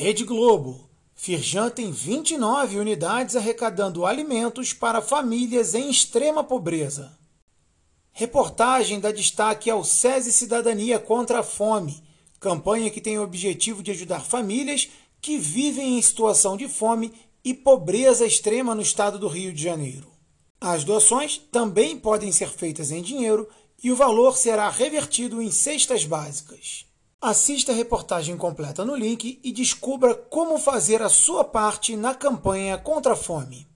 Rede Globo. Firjan tem 29 unidades arrecadando alimentos para famílias em extrema pobreza. Reportagem dá destaque ao SESI Cidadania contra a Fome, campanha que tem o objetivo de ajudar famílias que vivem em situação de fome e pobreza extrema no estado do Rio de Janeiro. As doações também podem ser feitas em dinheiro e o valor será revertido em cestas básicas. Assista a reportagem completa no link e descubra como fazer a sua parte na campanha contra a fome.